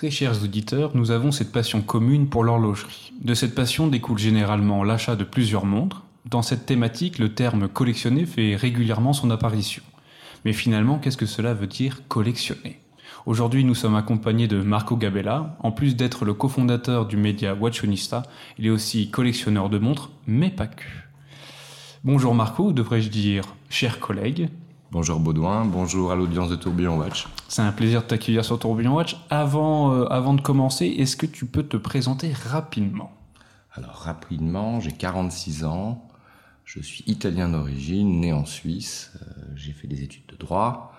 Très chers auditeurs, nous avons cette passion commune pour l'horlogerie. De cette passion découle généralement l'achat de plusieurs montres. Dans cette thématique, le terme collectionner fait régulièrement son apparition. Mais finalement, qu'est-ce que cela veut dire collectionner? Aujourd'hui, nous sommes accompagnés de Marco Gabella. En plus d'être le cofondateur du média Watchonista, il est aussi collectionneur de montres, mais pas que. Bonjour Marco, devrais-je dire cher collègue Bonjour Baudouin, bonjour à l'audience de Tourbillon Watch. C'est un plaisir de t'accueillir sur Tourbillon Watch. Avant, euh, avant de commencer, est-ce que tu peux te présenter rapidement? Alors rapidement, j'ai 46 ans, je suis italien d'origine, né en Suisse, euh, j'ai fait des études de droit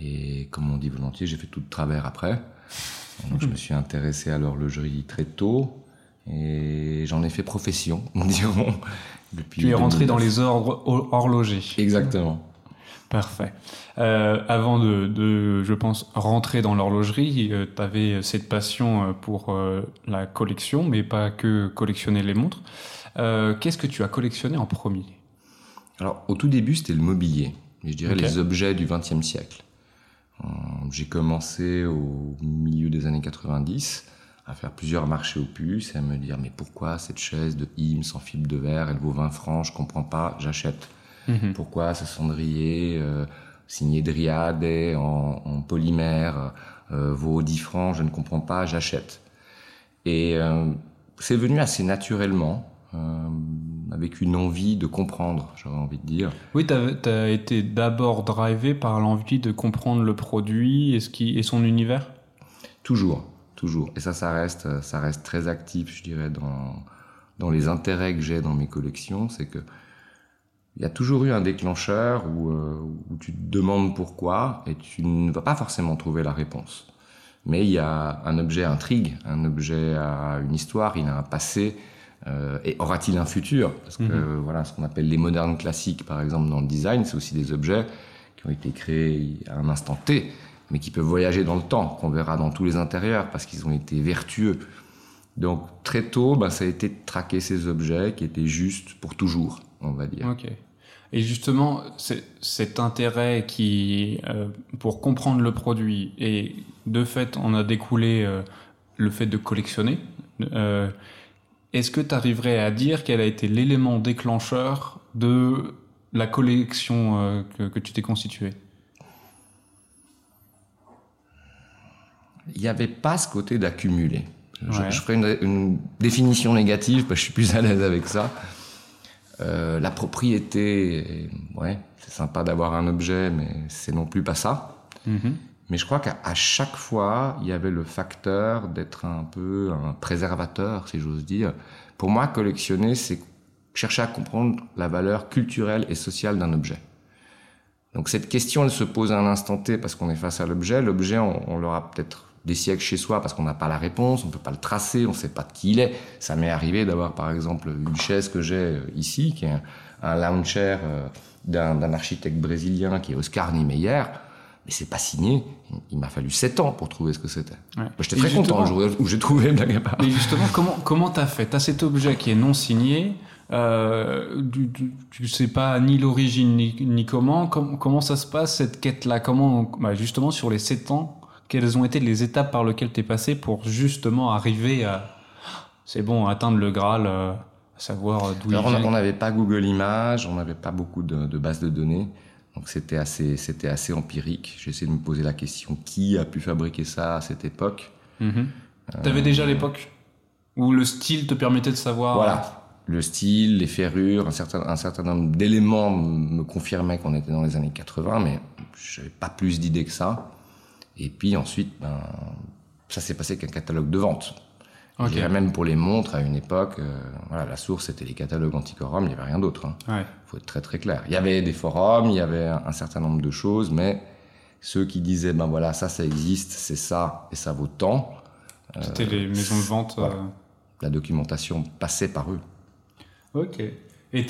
et comme on dit volontiers, j'ai fait tout de travers après. Donc je me suis intéressé à l'horlogerie très tôt et j'en ai fait profession, dirons. Depuis tu es rentré dans les ordres horlogers. Exactement. Parfait. Euh, avant de, de, je pense, rentrer dans l'horlogerie, euh, tu avais cette passion euh, pour euh, la collection, mais pas que collectionner les montres. Qu'est-ce que tu as collectionné en premier? Alors, au tout début, c'était le mobilier, je dirais okay. les objets du XXe siècle. J'ai commencé au milieu des années 90 à faire plusieurs marchés aux puces et à me dire mais pourquoi cette chaise de Ims en fibre de verre, elle vaut 20 francs, je comprends pas, j'achète. Mmh. Pourquoi ce cendrier euh, signé Dryade en, en polymère euh, vaut 10 francs Je ne comprends pas, j'achète. Et euh, c'est venu assez naturellement, euh, avec une envie de comprendre, j'aurais envie de dire. Oui, tu as, été d'abord drivé par l'envie de comprendre le produit et, ce qui, et son univers? Toujours, toujours. Et ça, ça reste, ça reste très actif, je dirais, dans, dans les intérêts que j'ai dans mes collections. C'est que il y a toujours eu un déclencheur où, euh, où, tu te demandes pourquoi et tu ne vas pas forcément trouver la réponse. Mais il y a un objet intrigue, un objet a une histoire, il a un passé, euh, et aura-t-il un futur? Parce que -hmm. voilà, ce qu'on appelle les modernes classiques, par exemple dans le design, c'est aussi des objets qui ont été créés à un instant T, mais qui peuvent voyager dans le temps, qu'on verra dans tous les intérieurs, parce qu'ils ont été vertueux. Donc très tôt, ben, ça a été de traquer ces objets qui étaient justes pour toujours, on va dire. Okay. Et justement, cet intérêt qui, euh, pour comprendre le produit, et de fait, on a découlé euh, le fait de collectionner. Euh, Est-ce que tu arriverais à dire quel a été l'élément déclencheur de la collection que, que tu t'es constituée? Il n'y avait pas ce côté d'accumuler. Ouais. Je, je, ferai une, une, définition négative parce que je suis plus à l'aise avec ça. Euh, la propriété, ouais, c'est sympa d'avoir un objet, mais c'est non plus pas ça. Mm -hmm. Mais je crois qu'à chaque fois, il y avait le facteur d'être un peu un préservateur, si j'ose dire. Pour moi, collectionner, c'est chercher à comprendre la valeur culturelle et sociale d'un objet. Donc cette question, elle se pose à un instant T parce qu'on est face à l'objet. L'objet, on, on l'aura peut-être des siècles chez soi parce qu'on n'a pas la réponse, on peut pas le tracer, on sait pas de qui il est. Ça m'est arrivé d'avoir par exemple une chaise que j'ai ici, qui est un, un lounge chair d'un architecte brésilien qui est Oscar Niemeyer. Mais c'est pas signé. Il m'a fallu 7 ans pour trouver ce que c'était. Ouais. J'étais très content le jour où j'ai trouvé blague à part. Mais justement, comment comment t'as fait? T'as cet objet qui est non signé. Euh, tu, tu, tu sais pas ni l'origine ni, ni comment. Com comment ça se passe cette quête là Comment bah justement sur les 7 ans quelles ont été les étapes par lesquelles tu es passé pour justement arriver à c'est bon atteindre le Graal euh, à savoir d'où il vient on n'avait pas Google Images on n'avait pas beaucoup de, de, bases de données. Donc c'était assez c'était assez empirique. J'ai essayé de me poser la question qui a pu fabriquer ça à cette époque? Mm -hmm. euh, tu avais déjà l'époque où le style te permettait de savoir? Voilà. Le style les ferrures un certain un certain nombre d'éléments me confirmaient qu'on était dans les années 80 mais j'avais pas plus d'idées que ça et puis ensuite, ben, ça s'est passé qu'un catalogue de vente. Okay. même pour les montres, à une époque, euh, voilà, la source c'était les catalogues antiquorum, il n'y avait rien d'autre. Il hein. ouais. faut être très très clair. Il y avait des forums, il y avait un, un, certain nombre de choses, mais ceux qui disaient, ben voilà, ça, ça existe, c'est ça, et ça vaut tant. C'était euh, les maisons de vente. Voilà. Euh... La documentation passait par eux. Ok. Et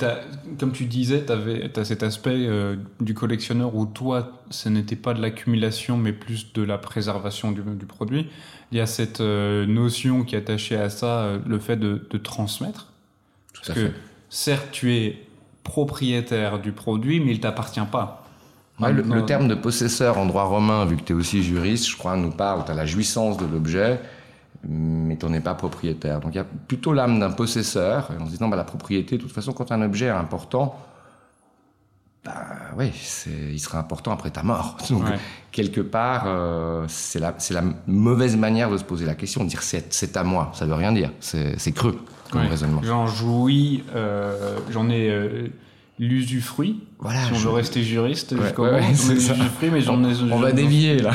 comme tu disais, tu as cet aspect euh, du collectionneur où toi, ce n'était pas de l'accumulation, mais plus de la préservation du, du, produit. Il y a cette euh, notion qui est attachée à ça, euh, le fait de, de transmettre. Tout Parce que fait. certes, tu es propriétaire du produit, mais il t'appartient pas. le, terme de possesseur en droit romain, vu que tu es aussi juriste, je crois, nous parle, tu as la jouissance de l'objet, mais tu n'en es pas propriétaire. Donc il y a plutôt l'âme d'un possesseur, en se disant, bah, la propriété, de toute façon, quand un objet est important, bah oui, il sera important après ta mort. Donc, quelque part, euh, c'est la, la, mauvaise manière de se poser la question, de dire c'est à moi, ça veut rien dire, c'est creux comme raisonnement. J'en jouis, euh, j'en ai euh, l'usufruit. Voilà, si on veut rester juriste ouais, mais j'en ai. On va dévier là.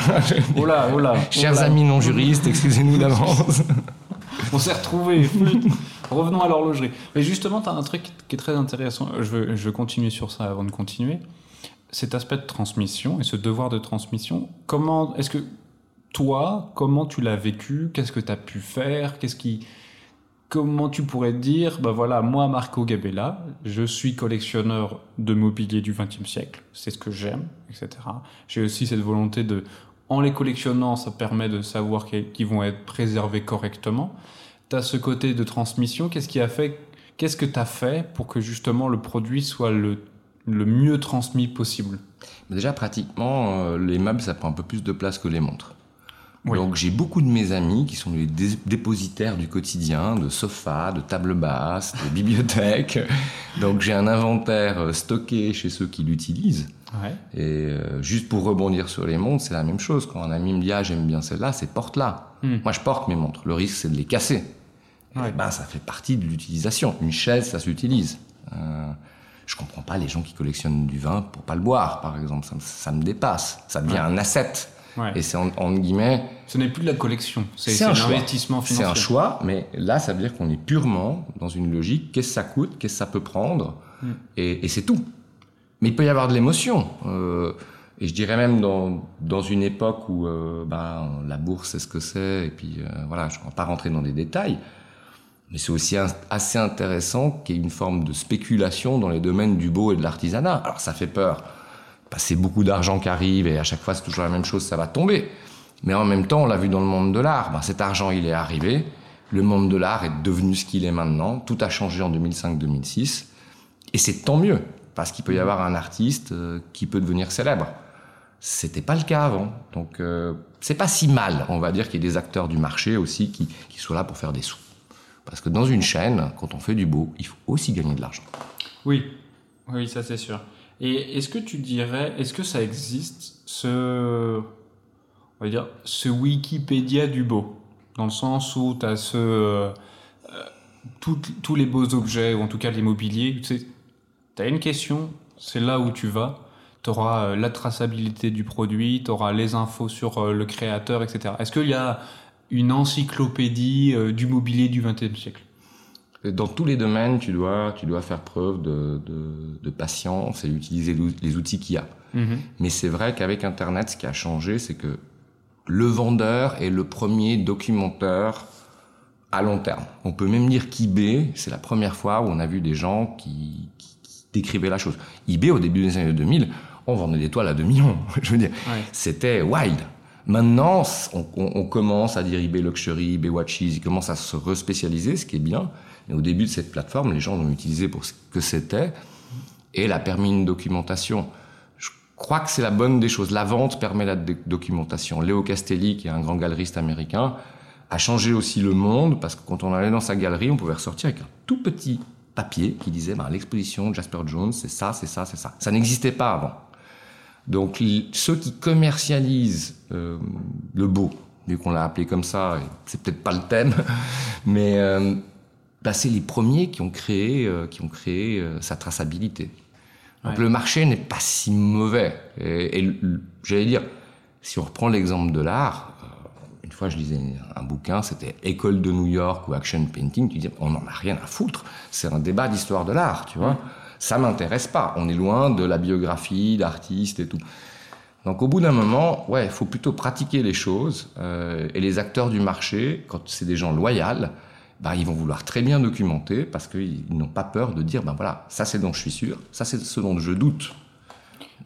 oh là, oh là, Chers amis non juristes, excusez-nous d'avance. on s'est retrouvés. Revenons à l'horlogerie. Mais justement, tu as un truc qui est très intéressant. Je veux, je veux continuer sur ça avant de continuer. Cet aspect de transmission et ce devoir de transmission, comment est-ce que toi, comment tu l'as vécu? Qu'est-ce que tu as pu faire? Qu'est-ce qui comment tu pourrais dire, ben voilà, moi Marco Gabella, je suis collectionneur de mobilier du XXe siècle, c'est ce que j'aime, etc. J'ai aussi cette volonté de, en les collectionnant, ça permet de savoir qu'ils vont être préservés correctement. Tu as ce côté de transmission, qu'est-ce qui a fait, qu'est-ce que tu as fait pour que justement le produit soit le, le mieux transmis possible? Déjà, pratiquement, euh, les meubles, ça prend un peu plus de place que les montres. Donc j'ai beaucoup de mes amis qui sont les dépositaires du quotidien, de sofas, de tables basses, de bibliothèques. Donc j'ai un inventaire euh, stocké chez ceux qui l'utilisent. Et euh, juste pour rebondir sur les montres, c'est la même chose. Quand un ami me dit ah j'aime bien celle-là, c'est porte-la. Hmm. Moi je porte mes montres. Le risque c'est de les casser. ben ça fait partie de l'utilisation. Une chaise ça s'utilise. Euh, je comprends pas les gens qui collectionnent du vin pour pas le boire, par exemple. Ça, ça me dépasse. Ça devient un asset. Et c'est en, guillemets. Ce n'est plus de la collection, c'est un, investissement financier. C'est un choix, mais là, ça veut dire qu'on est purement dans une logique qu'est-ce que ça coûte, qu'est-ce que ça peut prendre, mm. et, c'est tout. Mais il peut y avoir de l'émotion. Euh, et je dirais même dans, dans une époque où euh, ben, la bourse, c'est ce que c'est, et puis euh, voilà, je ne vais pas rentrer dans des détails, mais c'est aussi assez intéressant qu'il y ait une forme de spéculation dans les domaines du beau et de l'artisanat. Alors ça fait peur c'est beaucoup d'argent qui arrive et à chaque fois c'est toujours la même chose, ça va tomber. Mais en même temps, on l'a vu dans le monde de l'art, ben, cet argent il est arrivé, le monde de l'art est devenu ce qu'il est maintenant, tout a changé en 2005-2006, et c'est tant mieux, parce qu'il peut y avoir un artiste euh, qui peut devenir célèbre. C'était pas le cas avant, donc euh, c'est pas si mal, on va dire qu'il y ait des acteurs du marché aussi qui, qui soient là pour faire des sous. Parce que dans une chaîne, quand on fait du beau, il faut aussi gagner de l'argent. Oui, oui, ça c'est sûr. Et est-ce que tu dirais, est-ce que ça existe, ce, on va dire, ce Wikipédia du beau? Dans le sens où tu as ce, euh, tous les beaux objets, ou en tout cas l'immobilier, tu as une question, c'est là où tu vas, tu auras euh, la traçabilité du produit, tu auras les infos sur euh, le créateur, etc. Est-ce qu'il y a une encyclopédie du mobilier du XXe siècle? Dans tous les domaines, tu dois, tu dois faire preuve de, de, de patience et utiliser les outils qu'il y a. Mhm. Mais c'est vrai qu'avec Internet, ce qui a changé, c'est que le vendeur est le premier documenteur à long terme. On peut même dire qu'eBay, c'est la première fois où on a vu des gens qui, qui, décrivaient la chose. eBay, au début des années 2000, on vendait des toiles à 2 millions. Je veux dire, c'était wild. Maintenant, on, on, on, commence à dire eBay Luxury, eBay Watches, ils commencent à se respécialiser, ce qui est bien. Et au début de cette plateforme, les gens l'ont utilisé pour ce que c'était et elle a permis une documentation. Je crois que c'est la bonne des choses. La vente permet la documentation. Léo Castelli, qui est un grand galeriste américain, a changé aussi le monde parce que quand on allait dans sa galerie, on pouvait ressortir avec un tout petit papier qui disait ben, l'exposition Jasper Jones, c'est ça, c'est ça, c'est ça. Ça n'existait pas avant. Donc ceux qui commercialisent euh, le beau, vu qu'on l'a appelé comme ça, c'est peut-être pas le thème, mais euh, bah, c'est les premiers qui ont créé, euh, qui ont créé euh, sa traçabilité. Donc le marché n'est pas si mauvais. Et, j'allais dire, si on reprend l'exemple de l'art, euh, une fois je lisais un bouquin, c'était École de New York ou Action Painting, tu dis on n'en a rien à foutre, c'est un débat d'histoire de l'art, tu vois. Ça m'intéresse pas, on est loin de la biographie d'artistes et tout. Donc au bout d'un moment, ouais, il faut plutôt pratiquer les choses. et les acteurs du marché, quand c'est des gens loyaux, bah, ils vont vouloir très bien documenter parce qu'ils n'ont pas peur de dire, ben voilà, ça c'est dont je suis sûr, ça c'est ce dont je doute.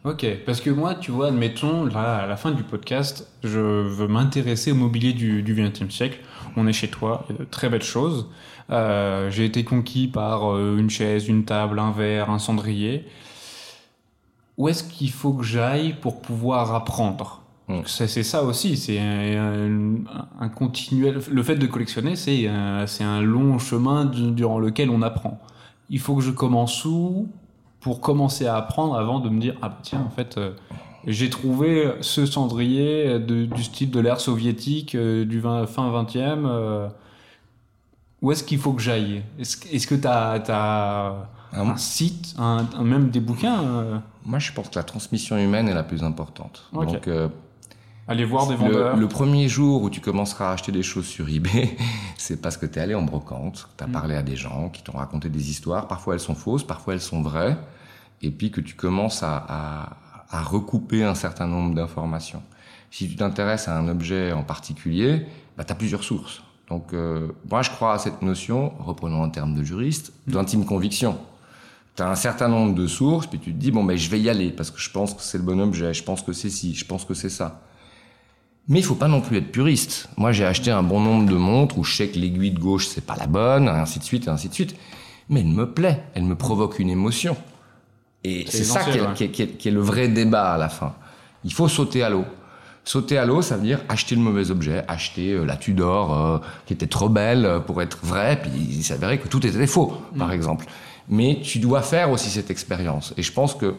Ok, parce que moi, tu vois, admettons, là, à la fin du podcast, je veux m'intéresser au mobilier du, XXe siècle. On est chez toi, il y a de très belles choses. Euh, j'ai été conquis par euh, une chaise, une table, un verre, un cendrier. où est-ce qu'il faut que j'aille pour pouvoir apprendre? Mm. C'est ça aussi, c'est un, continuel. Le fait de collectionner, c'est un, un long chemin durant lequel on apprend. Il faut que je commence où pour commencer à apprendre avant de me dire ah bah tiens en fait euh, j'ai trouvé ce cendrier du style de l'ère soviétique euh, du fin 20e. Euh, où est-ce qu'il faut que j'aille? Est-ce que tu as, ah, un site, un, même des bouquins euh? Moi, je pense que la transmission humaine est la plus importante. Donc, Aller voir des vendeurs. Le, premier jour où tu commenceras à acheter des choses sur eBay, c'est parce que tu es allé en brocante, tu as mm. parlé à des gens qui t'ont raconté des histoires. Parfois elles sont fausses, parfois elles sont vraies. Et puis que tu commences à à recouper un certain nombre d'informations. Si tu t'intéresses à un objet en particulier, bah, tu as plusieurs sources. Donc euh, moi je crois à cette notion, reprenons en termes de juriste, d'intime conviction. Tu as un certain nombre de sources, puis tu te dis, bon ben je vais y aller, parce que je pense que c'est le bon objet, je pense que c'est ci, je pense que c'est ça. Mais il faut pas non plus être puriste. Moi j'ai acheté un bon nombre de montres où je sais que l'aiguille de gauche c'est pas la bonne, et ainsi de suite, et ainsi de suite. Mais elle me plaît, elle me provoque une émotion. Et c'est ça qui est, le vrai débat à la fin. Il faut sauter à l'eau. Sauter à l'eau, ça veut dire acheter le mauvais objet, acheter euh, la Tudor euh, qui était trop belle euh, pour être vraie, puis il s'avérait que tout était faux, par mm. exemple. Mais tu dois faire aussi cette expérience. Et je pense que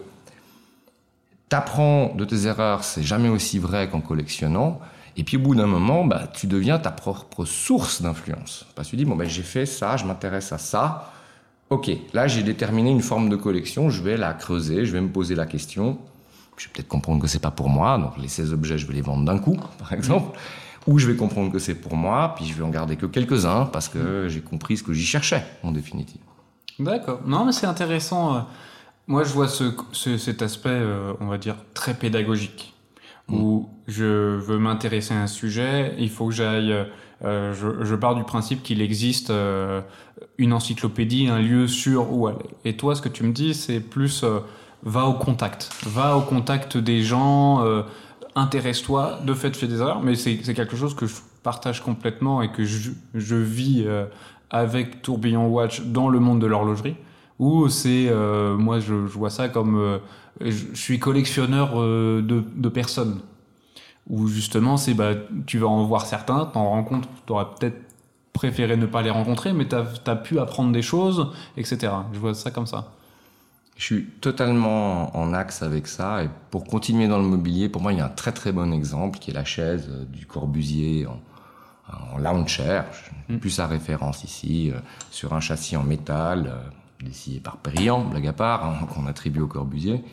t'apprends de tes erreurs, c'est jamais aussi vrai qu'en collectionnant. Et puis au bout d'un moment, bah, tu deviens ta propre source d'influence. Parce que tu dis, bon, ben, j'ai fait ça, je m'intéresse à ça, Ok, là j'ai déterminé une forme de collection, je vais la creuser, je vais me poser la question. Je vais peut-être comprendre que c'est pas pour moi, donc les 16 objets je vais les vendre d'un coup, par exemple. Ou je vais comprendre que c'est pour moi, puis je vais en garder que quelques-uns parce que j'ai compris ce que j'y cherchais en définitive. D'accord. Non, mais c'est intéressant. Euh, moi, je vois ce, cet aspect, euh, on va dire, très pédagogique, où mm. je veux m'intéresser à un sujet, il faut que j'aille euh, euh, je, je, pars du principe qu'il existe euh, une encyclopédie, un lieu sûr où aller. Et toi, ce que tu me dis, c'est plus euh, va au contact, va au contact des gens, intéresse-toi. De fait, fais des erreurs, mais c'est quelque chose que je partage complètement et que je, je vis avec Tourbillon Watch dans le monde de l'horlogerie. Où c'est, moi, je, je, vois ça comme, je, suis collectionneur de, de personnes où justement c'est bah tu vas en voir certains, t'en rencontres, t'aurais peut-être préféré ne pas les rencontrer, mais t'as as pu apprendre des choses, etc. Je vois ça comme ça. Je suis totalement en axe avec ça. Et pour continuer dans le mobilier, pour moi, il y a un très très bon exemple qui est la chaise euh, du Corbusier en, en lounge chair. Mm. Plus sa référence ici, euh, sur un châssis en métal, euh, dessiné par Perriand, blague à part, hein, qu'on attribue au Corbusier.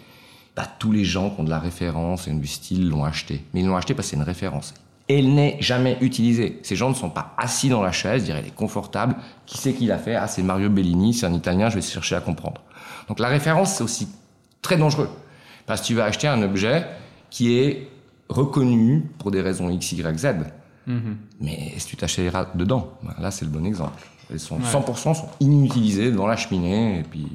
Bah, tous les gens qui ont de la référence et du style l'ont acheté. Mais ils l'ont acheté parce que c'est une référence. Et elle n'est jamais utilisée. Ces gens ne sont pas assis dans la chaise, dire elle est confortable. Qui c'est qui l'a fait? Ah, c'est Mario Bellini, c'est un Italien, je vais chercher à comprendre. Donc la référence, c'est aussi très dangereux. Parce que tu vas acheter un objet qui est reconnu pour des raisons X, Y, Z. Mm-hmm. Mais est-ce que tu t'achèteras dedans? Bah, Là, c'est le bon exemple. Elles sont 100% sont inutilisées dans la cheminée, et puis,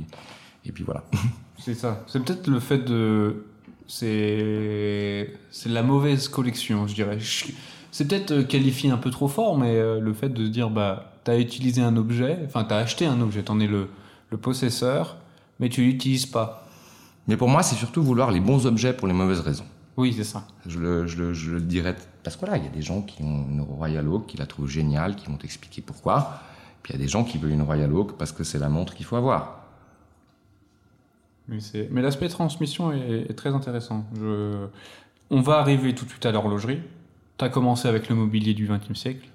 et puis voilà. C'est ça. C'est peut-être le fait de. C'est. C'est la mauvaise collection, je dirais. C'est peut-être euh, qualifié un peu trop fort, mais euh, le fait de se dire, bah, t'as utilisé un objet, enfin, t'as acheté un objet, t'en es le, le possesseur, mais tu l'utilises pas. Mais pour moi, c'est surtout vouloir les bons objets pour les mauvaises raisons. Oui, c'est ça. Je le, je, le, je le, dirais. Parce que là, il y a des gens qui ont une Royal Oak, qui la trouvent géniale, qui vont t'expliquer pourquoi. Puis il y a des gens qui veulent une Royal Oak parce que c'est la montre qu'il faut avoir. Mais, l'aspect transmission est, très intéressant. Je... On va arriver tout de suite à l'horlogerie. Tu as commencé avec le mobilier du XXe siècle.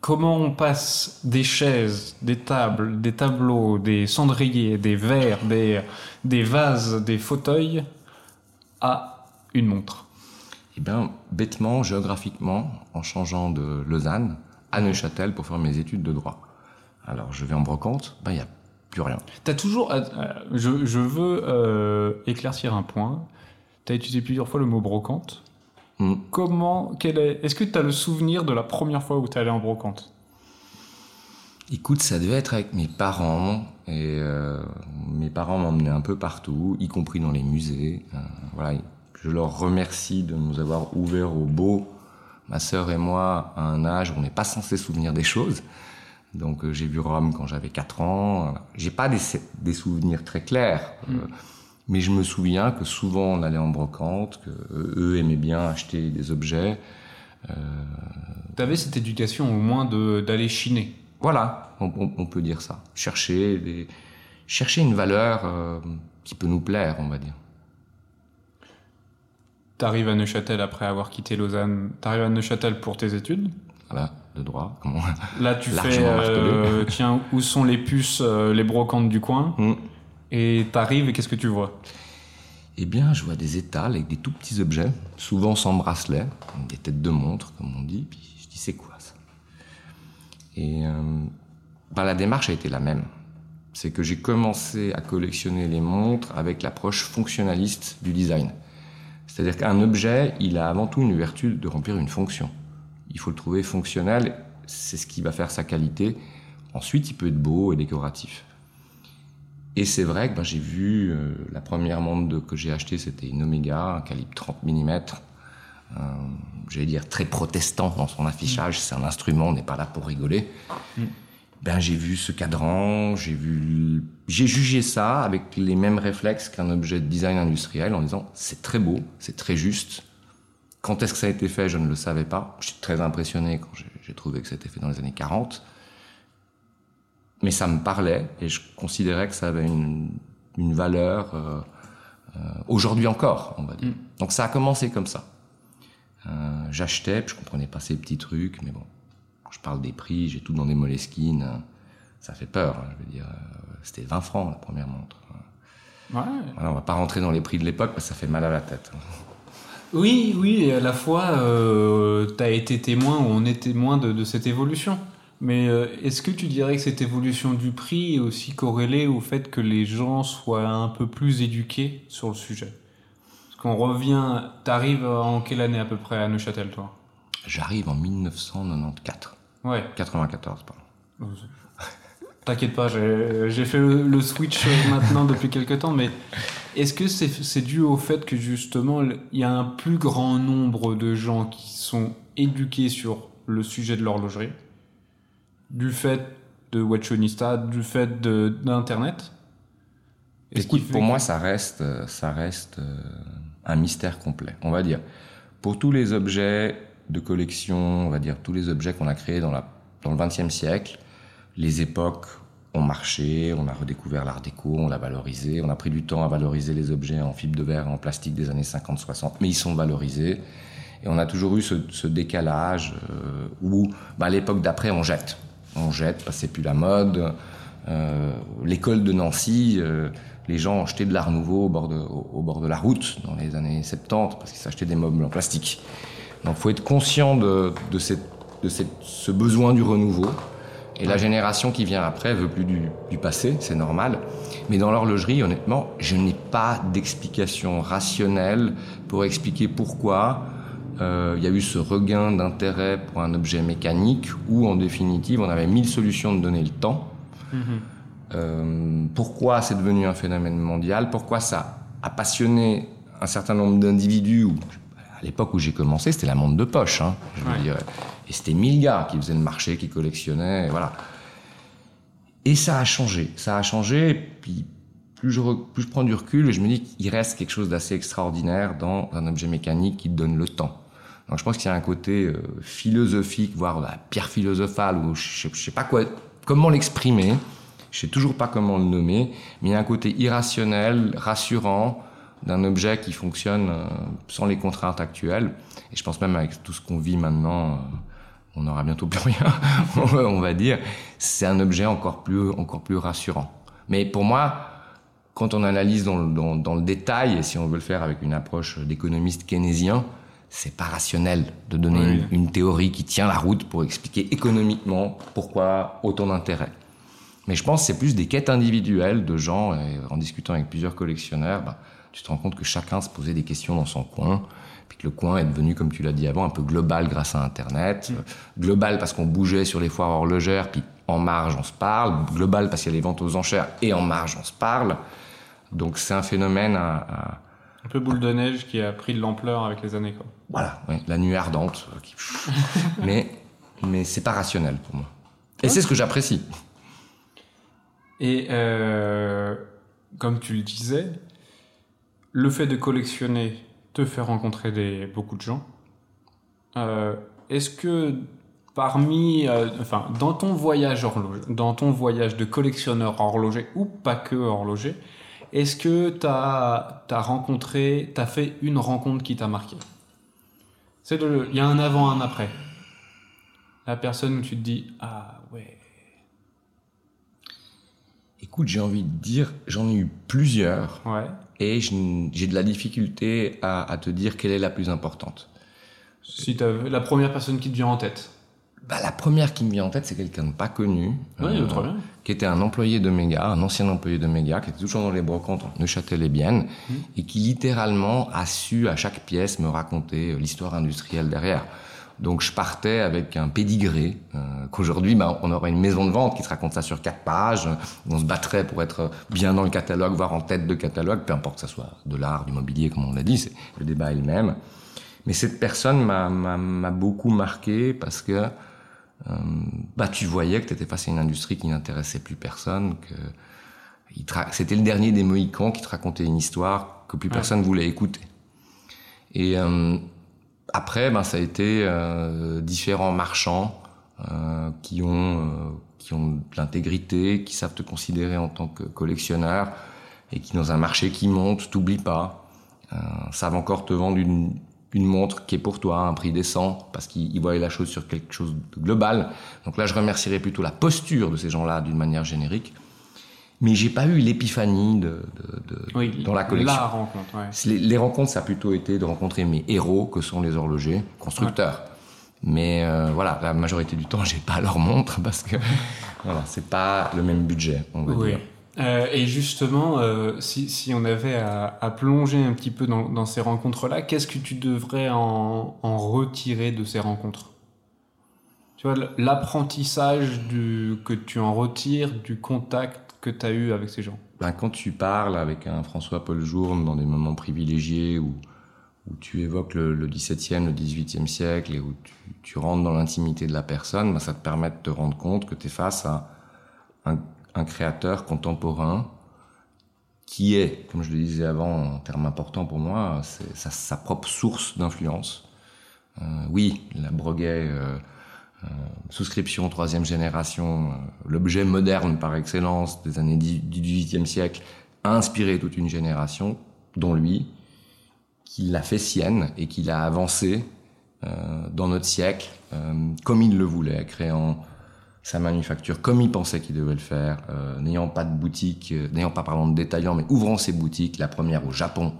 Comment on passe des chaises, des tables, des tableaux, des cendriers, des verres, des, des vases, des fauteuils à une montre? Eh bien, bêtement, géographiquement, en changeant de Lausanne à Neuchâtel pour faire mes études de droit. Alors, je vais en brocante, ben, il y a plus rien. T'as toujours. Euh, euh, je, je, veux euh, éclaircir un point. Tu as utilisé plusieurs fois le mot brocante. Hmm. Comment. Quel est, est-ce que tu as le souvenir de la première fois où tu es allé en brocante? Écoute, ça devait être avec mes parents. Et mes parents m'emmenaient un peu partout, y compris dans les musées. voilà. Je leur remercie de nous avoir ouvert au beau, ma sœur et moi, à un âge où on n'est pas censé souvenir des choses. Donc euh, j'ai vu Rome quand j'avais 4 ans. J'ai pas des, des, souvenirs très clairs, euh, Mais je me souviens que souvent on allait en brocante, que eux aimaient bien acheter des objets. Euh... Tu avais cette éducation au moins d'aller chiner. Voilà, on, peut dire ça. Chercher, des, chercher une valeur euh, qui peut nous plaire, on va dire. Tu arrives à Neuchâtel après avoir quitté Lausanne. Tu arrives à Neuchâtel pour tes études? Voilà, de droit. Là, tu fais, euh, tiens, où sont les puces, euh, les brocantes du coin mm. Et tu arrives et qu'est-ce que tu vois? Eh bien, je vois des étals avec des tout petits objets, souvent sans bracelet, des têtes de montre, comme on dit. Puis je dis, c'est quoi ça? Et bah, la démarche a été la même. C'est que j'ai commencé à collectionner les montres avec l'approche fonctionnaliste du design. C'est-à-dire qu'un objet, il a avant tout une vertu de remplir une fonction. Il faut le trouver fonctionnel, c'est ce qui va faire sa qualité. Ensuite, il peut être beau et décoratif. Et c'est vrai que ben, j'ai vu euh, la première montre que j'ai achetée, c'était une Omega, un calibre 30 mm. Euh, J'allais dire très protestant dans son affichage. C'est un instrument, on n'est pas là pour rigoler. Mm ben j'ai vu ce cadran, j'ai vu, j'ai jugé ça avec les mêmes réflexes qu'un objet de design industriel en disant c'est très beau, c'est très juste. Quand est-ce que ça a été fait, je ne le savais pas. Je suis très impressionné quand j'ai trouvé que ça a été fait dans les années 40. Mais ça me parlait et je considérais que ça avait une, une valeur euh, euh, aujourd'hui encore, on va dire. Mm. Donc ça a commencé comme ça. Euh, J'achetais, je comprenais pas ces petits trucs, mais bon, je parle des prix, j'ai tout dans des moleskines. Ça fait peur. Hein, je veux dire, euh, c'était 20 francs la première montre. Ouais. Voilà, on va pas rentrer dans les prix de l'époque parce que ça fait mal à la tête. Oui, oui, et à la fois, euh, tu as été témoin ou on est témoin de, cette évolution. Mais euh, est-ce que tu dirais que cette évolution du prix est aussi corrélée au fait que les gens soient un peu plus éduqués sur le sujet? Parce qu'on revient, t'arrives en quelle année à peu près à Neuchâtel, toi? J'arrive en 1994. Ouais. 94, pardon. T'inquiète pas, j'ai fait le, switch maintenant depuis quelques temps, mais est-ce que c'est dû au fait que justement il y a un plus grand nombre de gens qui sont éduqués sur le sujet de l'horlogerie, du fait de Watchonista, du fait d'Internet? Écoute, pour moi, ça reste, ça reste euh, un mystère complet. On va dire, pour tous les objets de collection, on va dire tous les objets qu'on a créés dans, la, dans le XXe siècle. Les époques ont marché, on a redécouvert l'art déco, on l'a valorisé, on a pris du temps à valoriser les objets en fibre de verre, en plastique des années 50-60, mais ils sont valorisés. Et on a toujours eu ce, décalage euh, où, bah, à l'époque d'après, on jette. On jette parce que c'est plus la mode. Euh, l'école de Nancy, euh, les gens achetaient de l'art nouveau au bord de, bord de la route dans les années 70 parce qu'ils s'achetaient des meubles en plastique. Donc, faut être conscient de, de, cette, de cette, ce besoin du renouveau. Et la génération qui vient après veut plus du, du passé, c'est normal. Mais dans l'horlogerie, honnêtement, je n'ai pas d'explication rationnelle pour expliquer pourquoi euh, il y a eu ce regain d'intérêt pour un objet mécanique où, en définitive, on avait mille solutions de donner le temps. Mm-hmm. Euh, pourquoi c'est devenu un phénomène mondial? Pourquoi ça a passionné un certain nombre d'individus à l'époque où j'ai commencé, c'était la montre de poche. Hein, je veux dire. Et c'était mille gars qui faisaient le marché, qui collectionnaient, et voilà. Et ça a changé. Ça a changé. Et puis, plus je, plus je prends du recul, je me dis qu'il reste quelque chose d'assez extraordinaire dans un objet mécanique qui donne le temps. Donc, je pense qu'il y a un côté euh, philosophique, voire la pierre philosophale, ou je sais, sais pas quoi, comment l'exprimer. Je sais toujours pas comment le nommer, mais il y a un côté irrationnel, rassurant, d'un objet qui fonctionne euh, sans les contraintes actuelles. Et je pense même avec tout ce qu'on vit maintenant, euh, on n'aura bientôt plus rien, on va dire. C'est un objet encore plus, encore plus rassurant. Mais pour moi, quand on analyse dans le, dans, dans le détail, et si on veut le faire avec une approche d'économiste keynésien, c'est pas rationnel de donner une, une, théorie qui tient la route pour expliquer économiquement pourquoi autant d'intérêt. Mais je pense que c'est plus des quêtes individuelles de gens, et en discutant avec plusieurs collectionneurs, bah, tu te rends compte que chacun se posait des questions dans son coin, puis que le coin est devenu, comme tu l'as dit avant, un peu global grâce à Internet. Mm. Global parce qu'on bougeait sur les foires horlogères, puis en marge on se parle. Global parce qu'il y a les ventes aux enchères, et en marge on se parle. Donc c'est un phénomène à, Un peu boule de neige qui a pris de l'ampleur avec les années. Quoi. Voilà, la nuit ardente. Euh, mais mais c'est pas rationnel pour moi. Et c'est ce que j'apprécie. Et euh, comme tu le disais, le fait de collectionner te fait rencontrer des, beaucoup de gens. Euh, est-ce que parmi, euh, enfin, dans ton voyage horloger, dans ton voyage de collectionneur horloger ou pas que horloger, est-ce que tu as, as, rencontré, tu as fait une rencontre qui t'a marqué? C'est il y a un avant, un après. La personne où tu te dis ah ouais. Écoute, j'ai envie de dire, j'en ai eu plusieurs. Ouais. Et j'ai de la difficulté à, à, te dire quelle est la plus importante. Si tu la première personne qui te vient en tête bah, La première qui me vient en tête, c'est quelqu'un de pas connu. Oui, euh, très bien. Qui était un employé de Méga, un ancien employé de Méga, qui était toujours dans les brocantes Neuchâtel-et-Bienne, mmh. et qui littéralement a su à chaque pièce me raconter euh, l'histoire industrielle derrière. Donc je partais avec un pédigré, euh, qu'aujourd'hui bah, on aurait une maison de vente qui se raconte ça sur quatre pages, on se battrait pour être bien dans le catalogue, voire en tête de catalogue, peu importe que ça soit de l'art, du mobilier, comme on l'a dit, le débat est le même. Mais cette personne m'a beaucoup marqué parce que euh, bah, tu voyais que tu étais face à une industrie qui n'intéressait plus personne, que c'était le dernier des Mohicans qui te racontait une histoire que plus personne ne voulait écouter. Et euh, après, ben, ça a été euh, différents marchands euh, qui ont euh, qui ont de l'intégrité, qui savent te considérer en tant que collectionneur et qui dans un marché qui monte, t'oublie pas, euh, savent encore te vendre une une montre qui est pour toi, un prix décent, parce qu'ils voient la chose sur quelque chose de global. Donc là, je remercierais plutôt la posture de ces gens-là d'une manière générique. Mais j'ai pas eu l'épiphanie de, de, de dans la collection. La rencontre, ouais. les, les, rencontres, ça a plutôt été de rencontrer mes héros, que sont les horlogers, constructeurs. Mais euh, voilà, la majorité du temps, j'ai pas leur montre parce que voilà, c'est pas le même budget, on va oui. dire. Euh, et justement, euh, si, si, on avait à, à, plonger un petit peu dans, dans ces rencontres-là, qu'est-ce que tu devrais en, en, retirer de ces rencontres? Tu vois, l'apprentissage que tu en retires du contact que tu as eu avec ces gens? Ben, Quand tu parles avec un François-Paul Journe dans des moments privilégiés où, où tu évoques le, le 17e, le 18e siècle et où tu, rentres dans l'intimité de la personne, ben, ça te permet de te rendre compte que tu es face à un créateur contemporain qui est, comme je le disais avant, un terme important pour moi, c'est sa, propre source d'influence. Euh, oui, la Breguet, euh, souscription troisième génération, euh, l'objet moderne par excellence des années du XVIIIe siècle, a inspiré toute une génération, dont lui, qui l'a fait sienne et qui l'a avancé euh, dans notre siècle comme il le voulait, créant sa manufacture comme il pensait qu'il devait le faire, euh, n'ayant pas de boutique, euh, n'ayant pas pardon de détaillant, mais ouvrant ses boutiques, la première au Japon.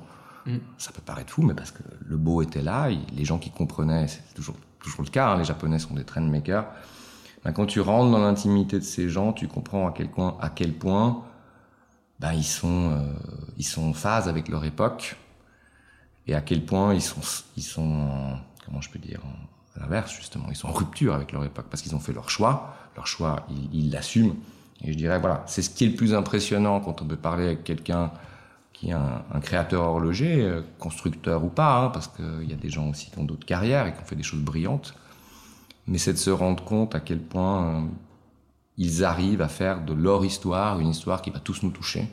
Mm. Ça peut paraître fou, mais parce que le beau était là, les gens qui comprenaient, c'est toujours toujours le cas. Hein, les Japonais sont des trendmakers. Ben, quand tu rentres dans l'intimité de ces gens, tu comprends à quel point, à quel point, ben, ils sont euh, ils sont en phase avec leur époque et à quel point ils sont ils sont comment je peux dire à l'inverse justement, ils sont en rupture avec leur époque parce qu'ils ont fait leur choix leur choix, ils l'assument. Et je dirais, voilà, c'est ce qui est le plus impressionnant quand on peut parler avec quelqu'un qui est un, un, créateur horloger, euh, constructeur ou pas, hein, parce qu'il y a des gens aussi qui ont d'autres carrières et qui ont fait des choses brillantes. Mais c'est de se rendre compte à quel point euh, ils arrivent à faire de leur histoire une histoire qui va tous nous toucher.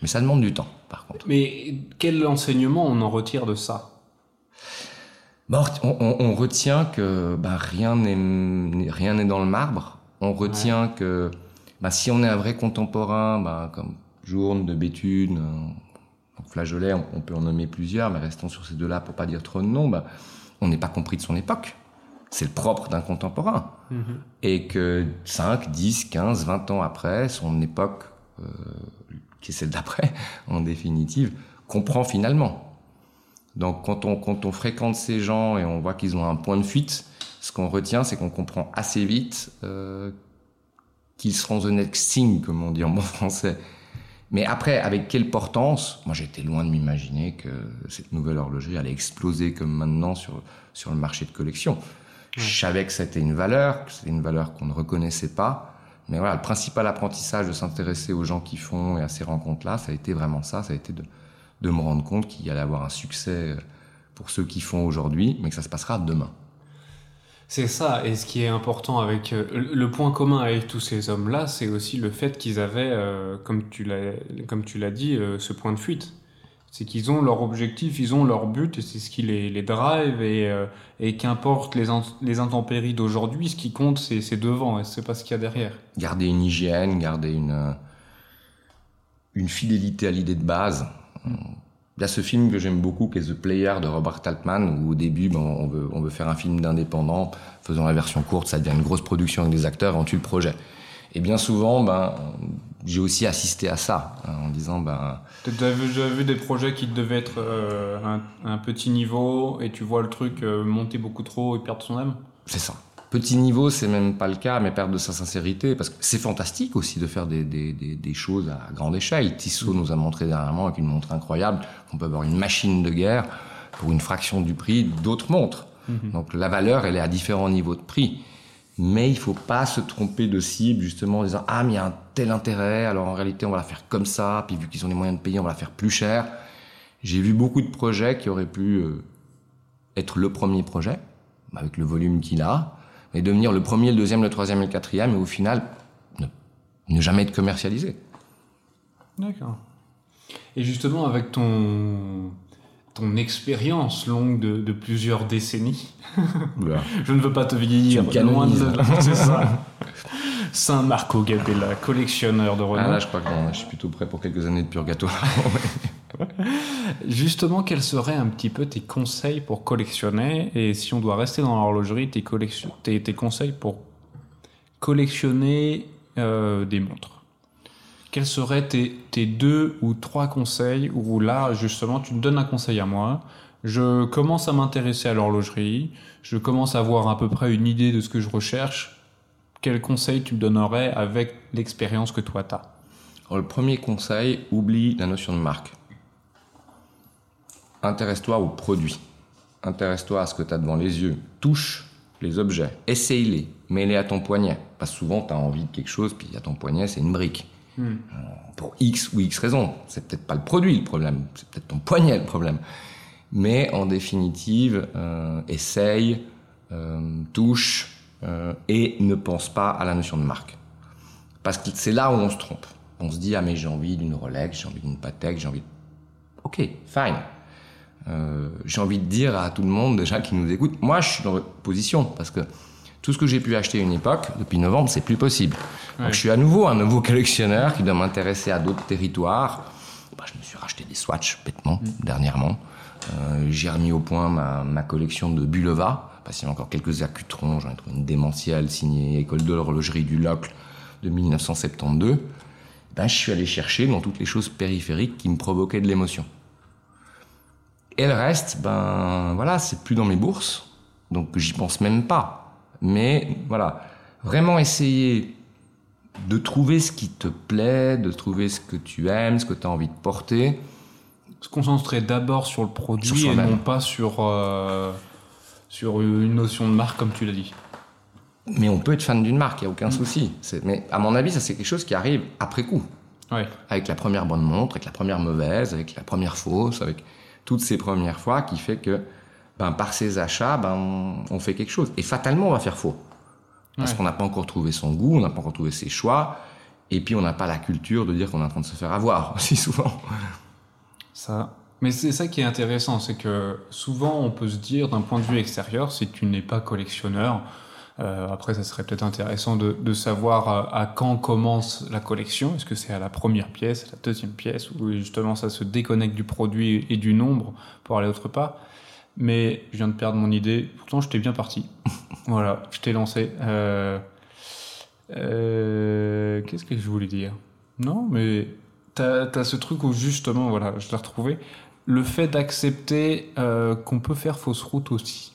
Mais ça demande du temps, par contre. Mais quel enseignement on en retire de ça? On, on, on, retient que bah, rien n'est rien n'est dans le marbre on retient ouais. que bah, si on est un vrai contemporain, bah, comme Journe, de Béthune, euh, Flageolet, on, on, peut en nommer plusieurs, mais restons sur ces deux-là pour pas dire trop de noms, bah, on n'est pas compris de son époque. C'est le propre d'un contemporain. Mm -hmm. Et que 5, 10, 15, 20 ans après, son époque, euh, qui est celle d'après, en définitive, comprend finalement. Donc quand on, quand on fréquente ces gens et on voit qu'ils ont un point de fuite, ce qu'on retient, c'est qu'on comprend assez vite euh, qu'ils seront the next thing, comme on dit en bon français. Mais après, avec quelle portance? Moi, j'étais loin de m'imaginer que cette nouvelle horlogerie allait exploser comme maintenant sur, sur le marché de collection. Ouais. Je savais que c'était une valeur, que c'était une valeur qu'on ne reconnaissait pas. Mais voilà, le principal apprentissage de s'intéresser aux gens qui font et à ces rencontres-là, ça a été vraiment ça. Ça a été de, de me rendre compte qu'il y allait avoir un succès pour ceux qui font aujourd'hui, mais que ça se passera demain. C'est ça, et ce qui est important avec euh, le point commun avec tous ces hommes-là, c'est aussi le fait qu'ils avaient, euh, comme tu l'as, comme tu l'as dit, euh, ce point de fuite. C'est qu'ils ont leur objectif, ils ont leur but, et c'est ce qui les, les drive, et, euh, et qu'importe les, les intempéries d'aujourd'hui, ce qui compte, c'est devant, et c'est pas ce qu'il y a derrière. Garder une hygiène, garder une, une fidélité à l'idée de base. Il y a ce film que j'aime beaucoup, qui est The Player de Robert Altman, où au début, on, veut, on veut faire un film d'indépendant, faisant la version courte, ça devient une grosse production avec des acteurs, on tue le projet. Et bien souvent, ben, j'ai aussi assisté à ça, hein, en disant, ben... Tu as déjà vu des projets qui devaient être euh, un, petit niveau, et tu vois le truc euh, monter beaucoup trop et perdre son âme? C'est ça. Petit niveau, c'est même pas le cas, mais perdre de sa sincérité, parce que c'est fantastique aussi de faire des, des, des, des, choses à grande échelle. Tissot nous a montré dernièrement, avec une montre incroyable, qu'on peut avoir une machine de guerre pour une fraction du prix d'autres montres. Mhm. Donc la valeur, elle est à différents niveaux de prix. Mais il faut pas se tromper de cible, justement, en disant Ah, mais il y a un tel intérêt, alors en réalité, on va la faire comme ça, puis vu qu'ils ont les moyens de payer, on va la faire plus cher. J'ai vu beaucoup de projets qui auraient pu euh, être le premier projet, avec le volume qu'il a, mais devenir le premier, le deuxième, le troisième et le quatrième, et au final, ne, ne jamais être commercialisé. D'accord. Et justement, avec ton, ton expérience longue de, plusieurs décennies. je ne veux pas te vieillir loin de c'est ça. Saint Marco Gabella, collectionneur de Renault. Ah là, je crois que je suis plutôt prêt pour quelques années de purgatoire. Justement, quels seraient un petit peu tes conseils pour collectionner Et si on doit rester dans l'horlogerie, tes, conseils pour collectionner euh, des montres? Quels seraient tes, deux ou trois conseils où là, justement, tu me donnes un conseil à moi, je commence à m'intéresser à l'horlogerie, je commence à avoir à peu près une idée de ce que je recherche, quel conseil tu me donnerais avec l'expérience que toi tu as Le premier conseil, oublie la notion de marque. Intéresse-toi aux produits. Intéresse-toi à ce que tu as devant les yeux. Touche les objets. Essaye-les. Mets-les à ton poignet. Parce que souvent, tu as envie de quelque chose, puis à ton poignet, c'est une brique. Hmm. Pour X ou X raisons. C'est peut-être pas le produit le problème, c'est peut-être ton poignet le problème. Mais en définitive, euh, essaye, euh, touche euh, et ne pense pas à la notion de marque. Parce que c'est là où on se trompe. On se dit, ah mais j'ai envie d'une Rolex, j'ai envie d'une Patek, j'ai envie Ok, fine. Euh, j'ai envie de dire à tout le monde déjà qui nous écoute, moi je suis dans votre position parce que tout ce que j'ai pu acheter à une époque, depuis novembre, c'est plus possible. Donc je suis à nouveau un nouveau collectionneur qui doit m'intéresser à d'autres territoires. Bah, je me suis racheté des Swatch bêtement mm. dernièrement. Euh, j'ai remis au point ma, ma collection de Bulova, parce qu'il y a encore quelques accutrons. J'en ai trouvé une démentielle signée École de l'horlogerie du Locle de 1972. Ben, je suis allé chercher dans toutes les choses périphériques qui me provoquaient de l'émotion. Et le reste, ben voilà, c'est plus dans mes bourses, donc j'y pense même pas. Mais voilà, vraiment essayer de trouver ce qui te plaît, de trouver ce que tu aimes, ce que tu as envie de porter. Se concentrer d'abord sur le produit et non pas sur, euh, sur une notion de marque comme tu l'as dit. Mais on peut être fan d'une marque, il n'y a aucun mm. souci. Mais à mon avis, ça c'est quelque chose qui arrive après coup. Avec la première bonne montre, avec la première mauvaise, avec la première fausse, avec toutes ces premières fois qui fait que ben, par ses achats, ben, on, fait quelque chose. Et fatalement, on va faire faux. Parce qu'on n'a pas encore trouvé son goût, on n'a pas encore trouvé ses choix, et puis on n'a pas la culture de dire qu'on est en train de se faire avoir aussi souvent. Ça. Mais c'est ça qui est intéressant, c'est que souvent on peut se dire d'un point de vue extérieur, si tu n'es pas collectionneur, euh, après ça serait peut-être intéressant de, de savoir à, à, quand commence la collection, est-ce que c'est à la première pièce, à la deuxième pièce, ou justement ça se déconnecte du produit et du nombre pour aller autre part? Mais je viens de perdre mon idée. Pourtant, je t'ai bien parti. voilà, je t'ai lancé. Euh, euh, qu'est-ce que je voulais dire? Non, mais t'as as ce truc où justement, voilà, je l'ai retrouvé. Le fait d'accepter euh, qu'on peut faire fausse route aussi.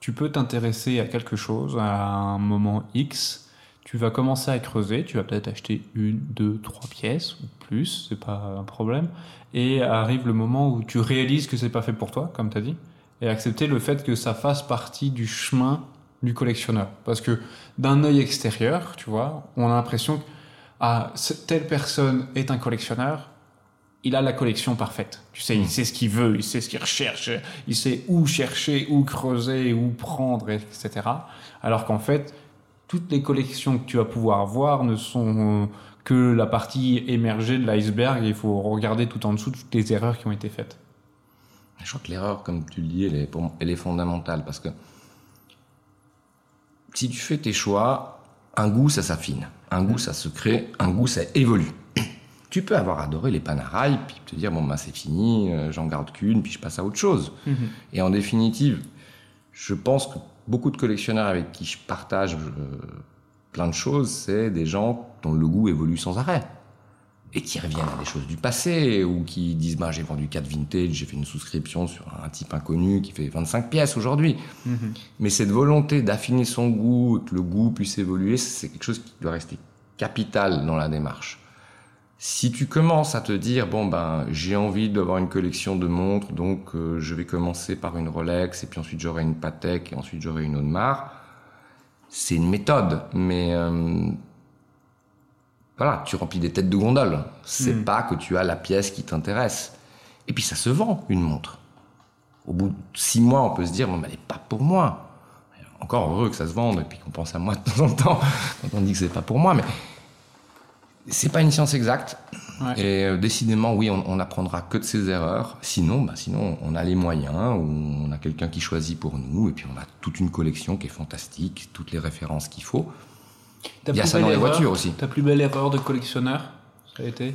Tu peux t'intéresser à quelque chose à un moment X. Tu vas commencer à creuser. Tu vas peut-être acheter une, deux, trois pièces ou plus. C'est pas un problème et arrive le moment où tu réalises que c'est pas fait pour toi, comme tu as dit, et accepter le fait que ça fasse partie du chemin du collectionneur. Parce que d'un œil extérieur, tu vois, on a l'impression que ah, telle personne est un collectionneur, il a la collection parfaite. Tu sais, il hmm. sait ce qu'il veut, il sait ce qu'il recherche, il sait où chercher, où creuser, où prendre, etc. Alors qu'en fait, toutes les collections que tu vas pouvoir voir ne sont que la partie émergée de l'iceberg. Il faut regarder tout en dessous toutes les erreurs qui ont été faites. Je crois que l'erreur, comme tu le dis, elle est, elle est fondamentale parce que si tu fais tes choix, un goût, ça s'affine. Un goût, ça se crée. Un goût, ça évolue. Tu peux avoir adoré les panarailles, puis te dire, bon, ben, c'est fini, euh, j'en garde qu'une, puis je passe à autre chose. Mhm. Et en définitive, je pense que beaucoup de collectionneurs avec qui je partage euh, plein de choses, c'est des gens dont le goût évolue sans arrêt et qui reviennent à des choses du passé ou qui disent bah, j'ai vendu 4 vintage, j'ai fait une souscription sur un type inconnu qui fait 25 pièces aujourd'hui. Mhm. Mais cette volonté d'affiner son goût, que le goût puisse évoluer, c'est quelque chose qui doit rester capital dans la démarche. Si tu commences à te dire bon ben j'ai envie d'avoir une collection de montres, donc euh, je vais commencer par une Rolex et puis ensuite j'aurai une Patek et ensuite j'aurai une Audemars, c'est une méthode, mais euh, voilà, tu remplis des têtes de gondole. C'est hmm. pas que tu as la pièce qui t'intéresse. Et puis ça se vend, une montre. Au bout de six mois, on peut se dire, bon, mais elle n'est pas pour moi. Encore heureux que ça se vende et puis qu'on pense à moi de temps en temps quand on dit que c'est pas pour moi. Mais c'est pas une science exacte. Et euh, décidément, oui, on n'apprendra que de ses erreurs. Sinon, bah, sinon, on a les moyens, ou on a quelqu'un qui choisit pour nous, et puis on a toute une collection qui est fantastique, toutes les références qu'il faut. Il y a ça dans les voitures aussi. Ta plus belle erreur de collectionneur, ça a été?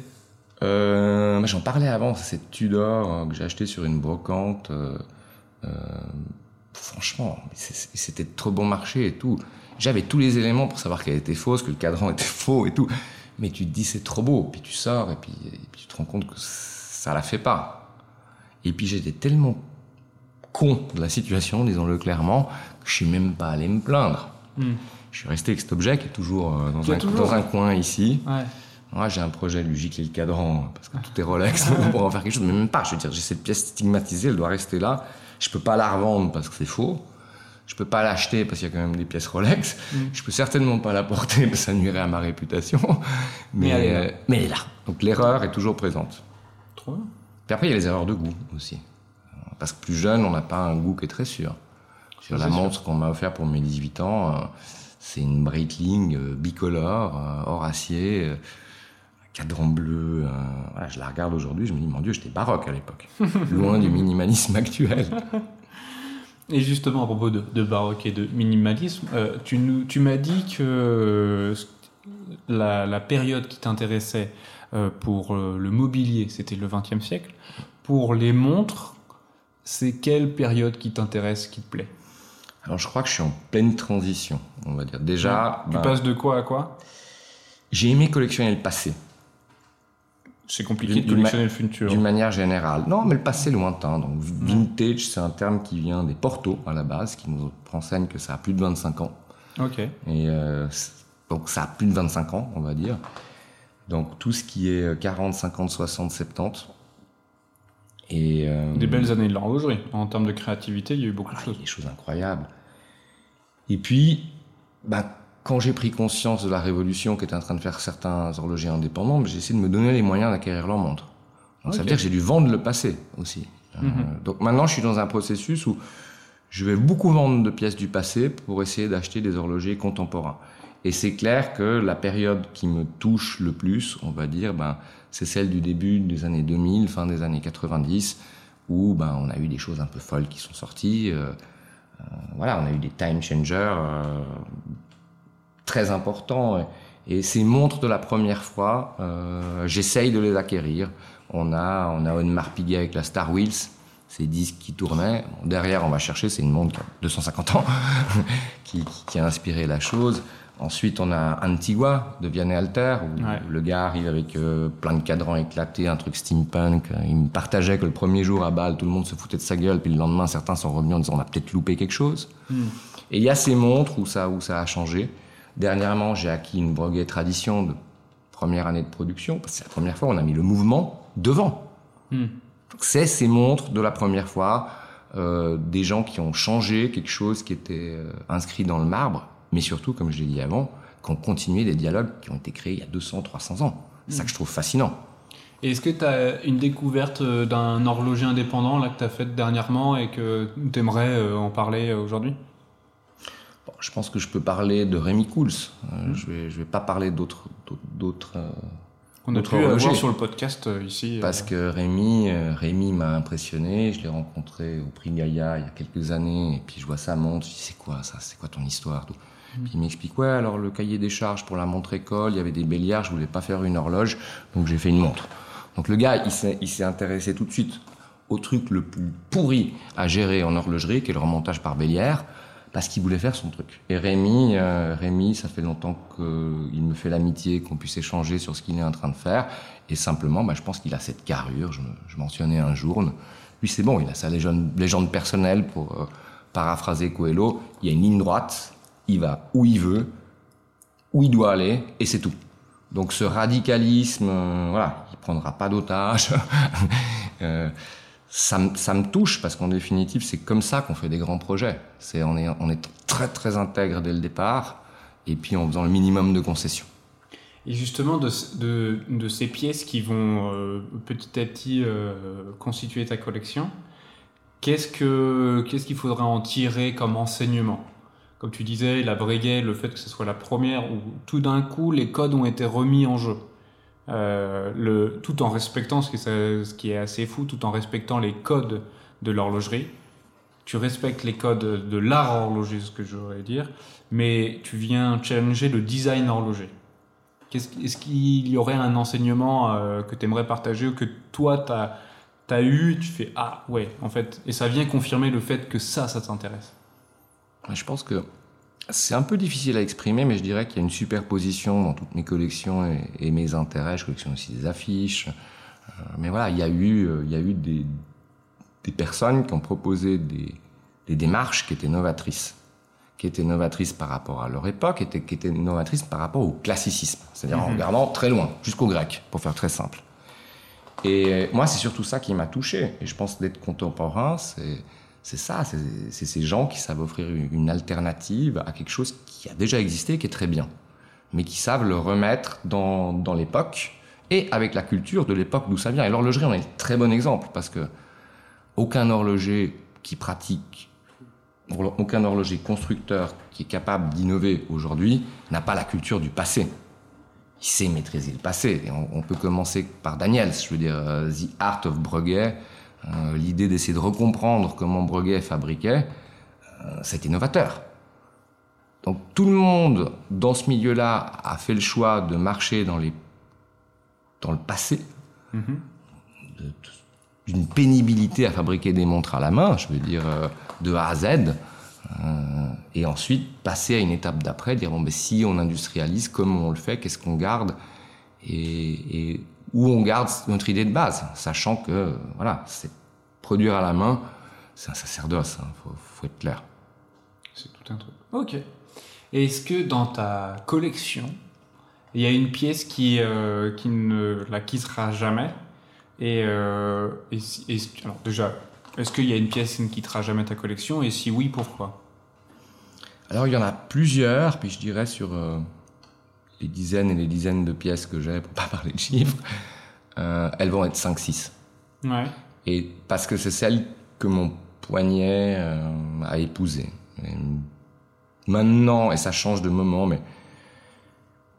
Euh, J'en parlais avant, c'est Tudor euh, que j'ai acheté sur une brocante. Franchement, c'était trop bon marché et tout. J'avais tous les éléments pour savoir qu'elle était fausse, que le cadran était faux et tout. Mais tu te dis c'est trop beau, puis tu sors et puis, tu te rends compte que ça la fait pas. Et puis j'étais tellement con de la situation, disons-le clairement, que je suis même pas allé me plaindre. Hmm. Je suis resté avec cet objet qui est toujours euh, dans, un, dans un, coin ici. Moi, j'ai un projet de lui gicler le cadran parce que tout est Rolex pour en faire quelque chose, mais même pas. Je veux dire, j'ai cette pièce stigmatisée, elle doit rester là. Je peux pas la revendre parce que c'est faux. Je peux pas l'acheter parce qu'il y a quand même des pièces Rolex. Mm. Je peux certainement pas la porter parce que ça nuirait à ma réputation. Mais, euh, mais, elle, est là. Donc l'erreur est toujours présente. Trop Puis après, il y a les erreurs de goût aussi. Parce que plus jeune, on n'a pas un goût qui est très sûr. Sur la montre qu'on m'a offert pour mes 18 ans, euh, c'est une Breitling euh, bicolore, or acier, cadran bleu. je la regarde aujourd'hui, je me dis, mon Dieu, j'étais baroque à l'époque. Loin du minimalisme actuel. Et justement, à propos de, baroque et de minimalisme, tu, tu m'as dit que la, période qui t'intéressait pour le mobilier, c'était le XXe siècle. Pour les montres, c'est quelle période qui t'intéresse, qui te plaît? Alors je crois que je suis en pleine transition, on va dire. Déjà. Tu ben, passes de quoi à quoi? J'ai aimé collectionner le passé. C'est compliqué de collectionner le futur. D'une manière générale. Non, mais le passé lointain. Donc vintage, c'est un terme qui vient des Portos à la base, qui nous renseigne que ça a plus de 25 ans. Ok. Et euh, donc ça a plus de 25 ans, on va dire. Donc tout ce qui est 40, 50, 60, 70, et, euh, des belles années de l'horlogerie. En termes de créativité, il y a eu beaucoup de choses. Des choses incroyables. Et puis, bah, quand j'ai pris conscience de la révolution qu'étaient en train de faire certains horlogers indépendants, bah, j'ai essayé de me donner les moyens d'acquérir leur montre. Donc ça veut dire que j'ai dû vendre le passé aussi. Euh, mhm. donc maintenant, je suis dans un processus où je vais beaucoup vendre de pièces du passé pour essayer d'acheter des horlogers contemporains. Et c'est clair que la période qui me touche le plus, on va dire, ben, c'est celle du début des années 2000, fin des années 90, où ben, on a eu des choses un peu folles qui sont sorties. Euh, euh, voilà, on a eu des time changers euh, très importants. Et, ces montres de la première fois, j'essaye de les acquérir. On a, on a Audemars Piguet avec la Star Wheels, ces disques qui tournaient. derrière, on va chercher, c'est une montre qui a 250 ans, qui, qui, a inspiré la chose. Ensuite, on a Antigua de Vianney Alter, où le gars arrive avec euh, plein de cadrans éclatés, un truc steampunk. Il me partageait que le premier jour à Bâle, tout le monde se foutait de sa gueule, puis le lendemain, certains sont revenus en disant on a peut-être loupé quelque chose. Hmm. Et il y a ces montres où ça, où ça a changé. Dernièrement, j'ai acquis une Breguet Tradition de première année de production, parce que c'est la première fois on a mis le mouvement devant. Hmm. C'est ces montres de la première fois, euh, des gens qui ont changé quelque chose qui était euh, inscrit dans le marbre mais surtout, comme je l'ai dit avant, qu'on continuait des dialogues qui ont été créés il y a 200, 300 ans. C'est ça que je trouve fascinant. Et est-ce que tu as une découverte euh, d'un horloger indépendant là, que tu as faite dernièrement et que tu aimerais en parler aujourd'hui? Je pense que je peux parler de Rémi Cools. Je ne vais, je vais pas parler d'autres d'autres on a pu voir sur le podcast euh, ici. Parce que Rémi, euh, Rémi m'a impressionné. Je l'ai rencontré au prix Gaïa il y a quelques années. Et puis je vois sa montre. Je dis c'est quoi ça? C'est quoi ton histoire? Tout. Mm. Puis il m'explique ouais alors le cahier des charges pour la montre école, il y avait des béliards. Je voulais pas faire une horloge, donc j'ai fait une montre. Donc le gars, il s'est intéressé tout de suite au truc le plus pourri à gérer en horlogerie, qui est le remontage par bélière parce qu'il voulait faire son truc. Et Rémi, euh, Rémi, ça fait longtemps qu'il me fait l'amitié qu'on puisse échanger sur ce qu'il est en train de faire. Et simplement, bah, je pense qu'il a cette carrure. Je, mentionnais un jour. Lui, c'est bon, il a sa légende, légende personnelle pour euh, paraphraser Coelho. Il y a une ligne droite, il va où il veut, où il doit aller, et c'est tout. Donc ce radicalisme, euh, voilà, il prendra pas d'otages. ça, me touche parce qu'en définitive, c'est comme ça qu'on fait des grands projets. C'est on est, est très très intègre dès le départ et puis en faisant le minimum de concessions. Et justement, de, ces pièces qui vont euh, petit à petit euh, constituer ta collection, qu'est-ce que qu'est-ce qu'il faudra en tirer comme enseignement? Comme tu disais, la Breguet, le fait que ce soit la première où tout d'un coup les codes ont été remis en jeu. Euh, le, tout en respectant ce qui, est assez fou, tout en respectant les codes de l'horlogerie. Tu respectes les codes de l'art horloger, ce que j'aurais dire, mais tu viens challenger le design horloger. Est-ce qu'il y aurait un enseignement euh, que tu aimerais partager ou que toi tu as, as, eu, tu fais Ah ouais, en fait, et ça vient confirmer le fait que ça, ça t'intéresse? Je pense que c'est un peu difficile à exprimer, mais je dirais qu'il y a une superposition dans toutes mes collections et, mes intérêts. Je collectionne aussi des affiches. Euh, mais voilà, il y a eu, euh, il y a eu des, des personnes qui ont proposé des, des, démarches qui étaient novatrices, qui étaient novatrices par rapport à leur époque, et qui étaient novatrices par rapport au classicisme, c'est-à-dire en mhm. regardant très loin, jusqu'au grec, pour faire très simple. Et moi, c'est surtout ça qui m'a touché. Et je pense d'être contemporain, c'est c'est ça, c'est ces gens qui savent offrir une alternative à quelque chose qui a déjà existé, qui est très bien, mais qui savent le remettre dans, dans l'époque et avec la culture de l'époque d'où ça vient. Et l'horlogerie en est un très bon exemple parce que aucun horloger qui pratique, aucun horloger constructeur qui est capable d'innover aujourd'hui n'a pas la culture du passé. Il sait maîtriser le passé. Et on, peut commencer par Daniels, je veux dire, euh, The Art of Breguet l'idée d'essayer de recomprendre comment Breguet fabriquait, euh, c'est innovateur. Donc tout le monde dans ce milieu-là a fait le choix de marcher dans, les, dans le passé, mhm. d'une pénibilité à fabriquer des montres à la main, je veux dire euh, de A à Z, et ensuite passer à une étape d'après, dire bon ben si on industrialise, comment on le fait, qu'est-ce qu'on garde, et, et où on garde notre idée de base, sachant que voilà, c'est produire à la main, c'est un sacerdoce, il hein, faut, être clair. C'est tout un truc. Ok. Est-ce que dans ta collection, il y a une pièce qui, euh, qui ne la quittera jamais et, euh, alors déjà, est-ce qu'il y a une pièce qui ne quittera jamais ta collection Et si oui, pourquoi? Alors il y en a plusieurs, puis je dirais sur euh, les dizaines et les dizaines de pièces que j'ai, pour pas parler de chiffres, euh, elles vont être 5-6. Ouais. Et parce que c'est celle que mon poignet euh, a épousée. maintenant, et ça change de moment, mais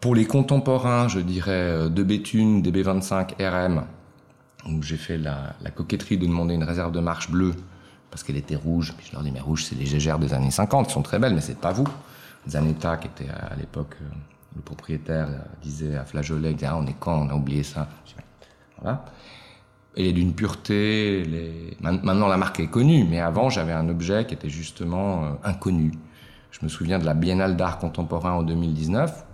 pour les contemporains, je dirais euh, de Béthune, DB25 RM, où j'ai fait la, la, coquetterie de demander une réserve de marche bleue parce qu'elle était rouge. Puis je leur dis, mais rouge, c'est les gégères des années 50, qui sont très belles, mais c'est pas vous. Zanetta, qui était à l'époque le propriétaire disait à Flageolet, ah, on est quand, on a oublié ça. Voilà. Elle est d'une pureté. Maintenant, la marque est connue, mais avant, j'avais un objet qui était justement euh, inconnu. Je me souviens de la Biennale d'art contemporain en 2019.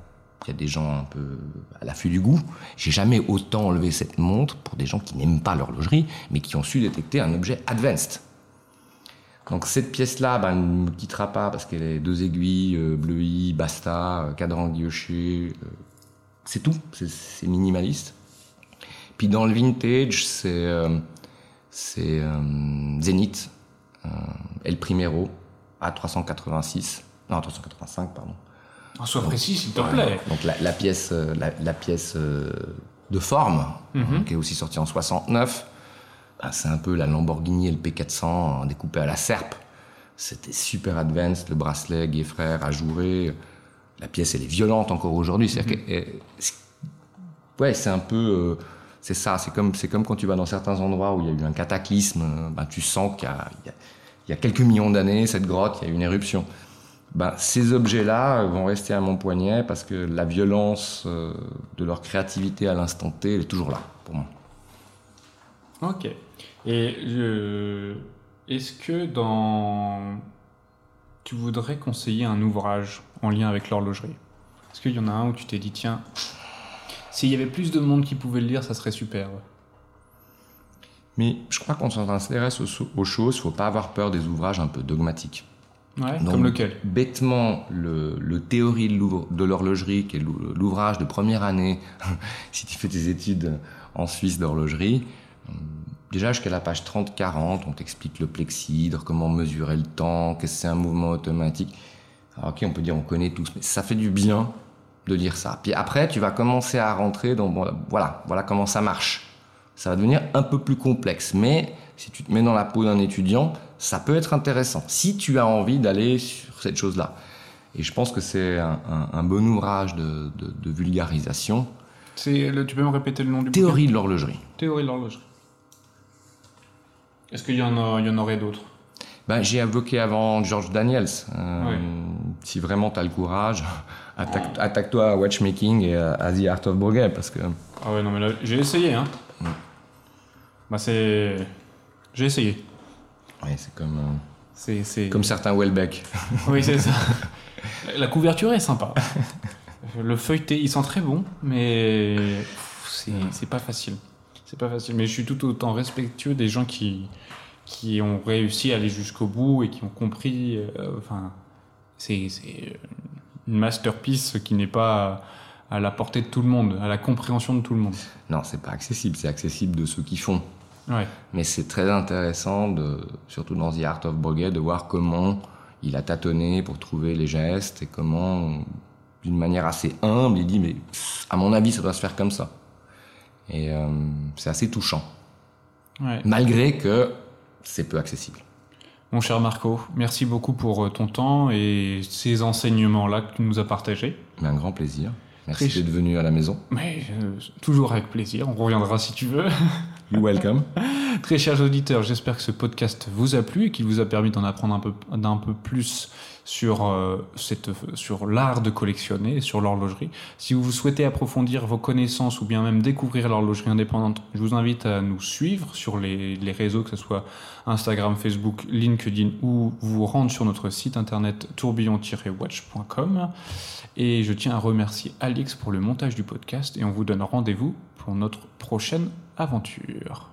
Il y a des gens un peu à l'affût du goût. J'ai jamais autant enlevé cette montre pour des gens qui n'aiment pas l'horlogerie, mais qui ont su détecter un objet advanced. Donc cette pièce-là, ben, ne me quittera pas parce qu'elle est deux aiguilles, euh, bleu I, basta, euh, cadran guilloché. Euh, c'est tout, c'est minimaliste. Puis dans le vintage, c'est euh, c'est Zenith, El Primero, A386, non 385 pardon. En soit précis, s'il te plaît. donc la, la pièce, la, pièce de forme, mhm. qui est aussi sortie en 69 ah, c'est un peu la Lamborghini LP400 découpée à la serpe. C'était super advanced, le bracelet Guy Frère ajouré. La pièce, elle est violente encore aujourd'hui. Mhm. ouais, c'est un peu, c'est ça. C'est comme, c'est comme quand tu vas dans certains endroits où il y a eu un cataclysme. Ben, tu sens qu'il y a, il y a quelques millions d'années, cette grotte, il y a eu une éruption. Ben, ces objets-là vont rester à mon poignet parce que la violence de leur créativité à l'instant T, elle est toujours là pour moi. Ok. Et est-ce que dans tu voudrais conseiller un ouvrage en lien avec l'horlogerie? Est-ce qu'il y en a un où tu t'es dit, tiens, s'il y avait plus de monde qui pouvait le lire, ça serait super? Mais je crois qu'on s'intéresse aux, aux choses, il ne faut pas avoir peur des ouvrages un peu dogmatiques. Ouais, comme lequel? Bêtement, le, le théorie de l'horlogerie, qui est l'ouvrage de première année, si tu fais tes études en Suisse d'horlogerie, Déjà jusqu'à la page 30-40, on t'explique le plexidre, comment mesurer le temps, qu'est-ce que c'est un mouvement automatique. Alors, ok, on peut dire on connaît tous, mais ça fait du bien de lire ça. Puis après, tu vas commencer à rentrer dans voilà, voilà comment ça marche. Ça va devenir un peu plus complexe, mais si tu te mets dans la peau d'un étudiant, ça peut être intéressant si tu as envie d'aller sur cette chose-là. Et je pense que c'est un, bon ouvrage de, vulgarisation. C'est, tu peux me répéter le nom du Théorie de l'horlogerie. Théorie de l'horlogerie. Est-ce qu'il y, en y en aurait d'autres? Ben, J'ai invoqué avant George Daniels. Euh, si vraiment tu as le courage, attaque-toi à Watchmaking et à, The Art of Bourget. Parce que... Ah ouais, non, mais là, j'ai essayé. Hein. Bah, c'est. J'ai essayé. Oui, c'est comme. Euh, c'est, Comme certains Welbeck. oui, c'est ça. La couverture est sympa. Le feuilleté, ils sont très bons, mais c'est pas facile. C'est pas facile, mais je suis tout autant respectueux des gens qui, qui ont réussi à aller jusqu'au bout et qui ont compris. Euh, enfin, c'est une masterpiece qui n'est pas à la portée de tout le monde, à la compréhension de tout le monde. Non, c'est pas accessible, c'est accessible de ceux qui font. Ouais. Mais c'est très intéressant, de, surtout dans The Art of Boguet, de voir comment il a tâtonné pour trouver les gestes et comment, d'une manière assez humble, il dit mais à mon avis ça doit se faire comme ça. Et euh, c'est assez touchant. Malgré que c'est peu accessible. Mon cher Marco, merci beaucoup pour euh, ton temps et ces enseignements-là que tu nous as partagés. Mais un grand plaisir. Merci d'être venu à la maison. Mais euh, toujours avec plaisir. On reviendra si tu veux. You're welcome. Très chers auditeurs, j'espère que ce podcast vous a plu et qu'il vous a permis d'en apprendre un peu, d'un peu plus sur, euh, sur l'art de collectionner, sur l'horlogerie. Si vous souhaitez approfondir vos connaissances ou bien même découvrir l'horlogerie indépendante, je vous invite à nous suivre sur les, les réseaux, que ce soit Instagram, Facebook, LinkedIn ou vous rendre sur notre site internet tourbillon-watch.com. Et je tiens à remercier Alix pour le montage du podcast et on vous donne rendez-vous pour notre prochaine aventure.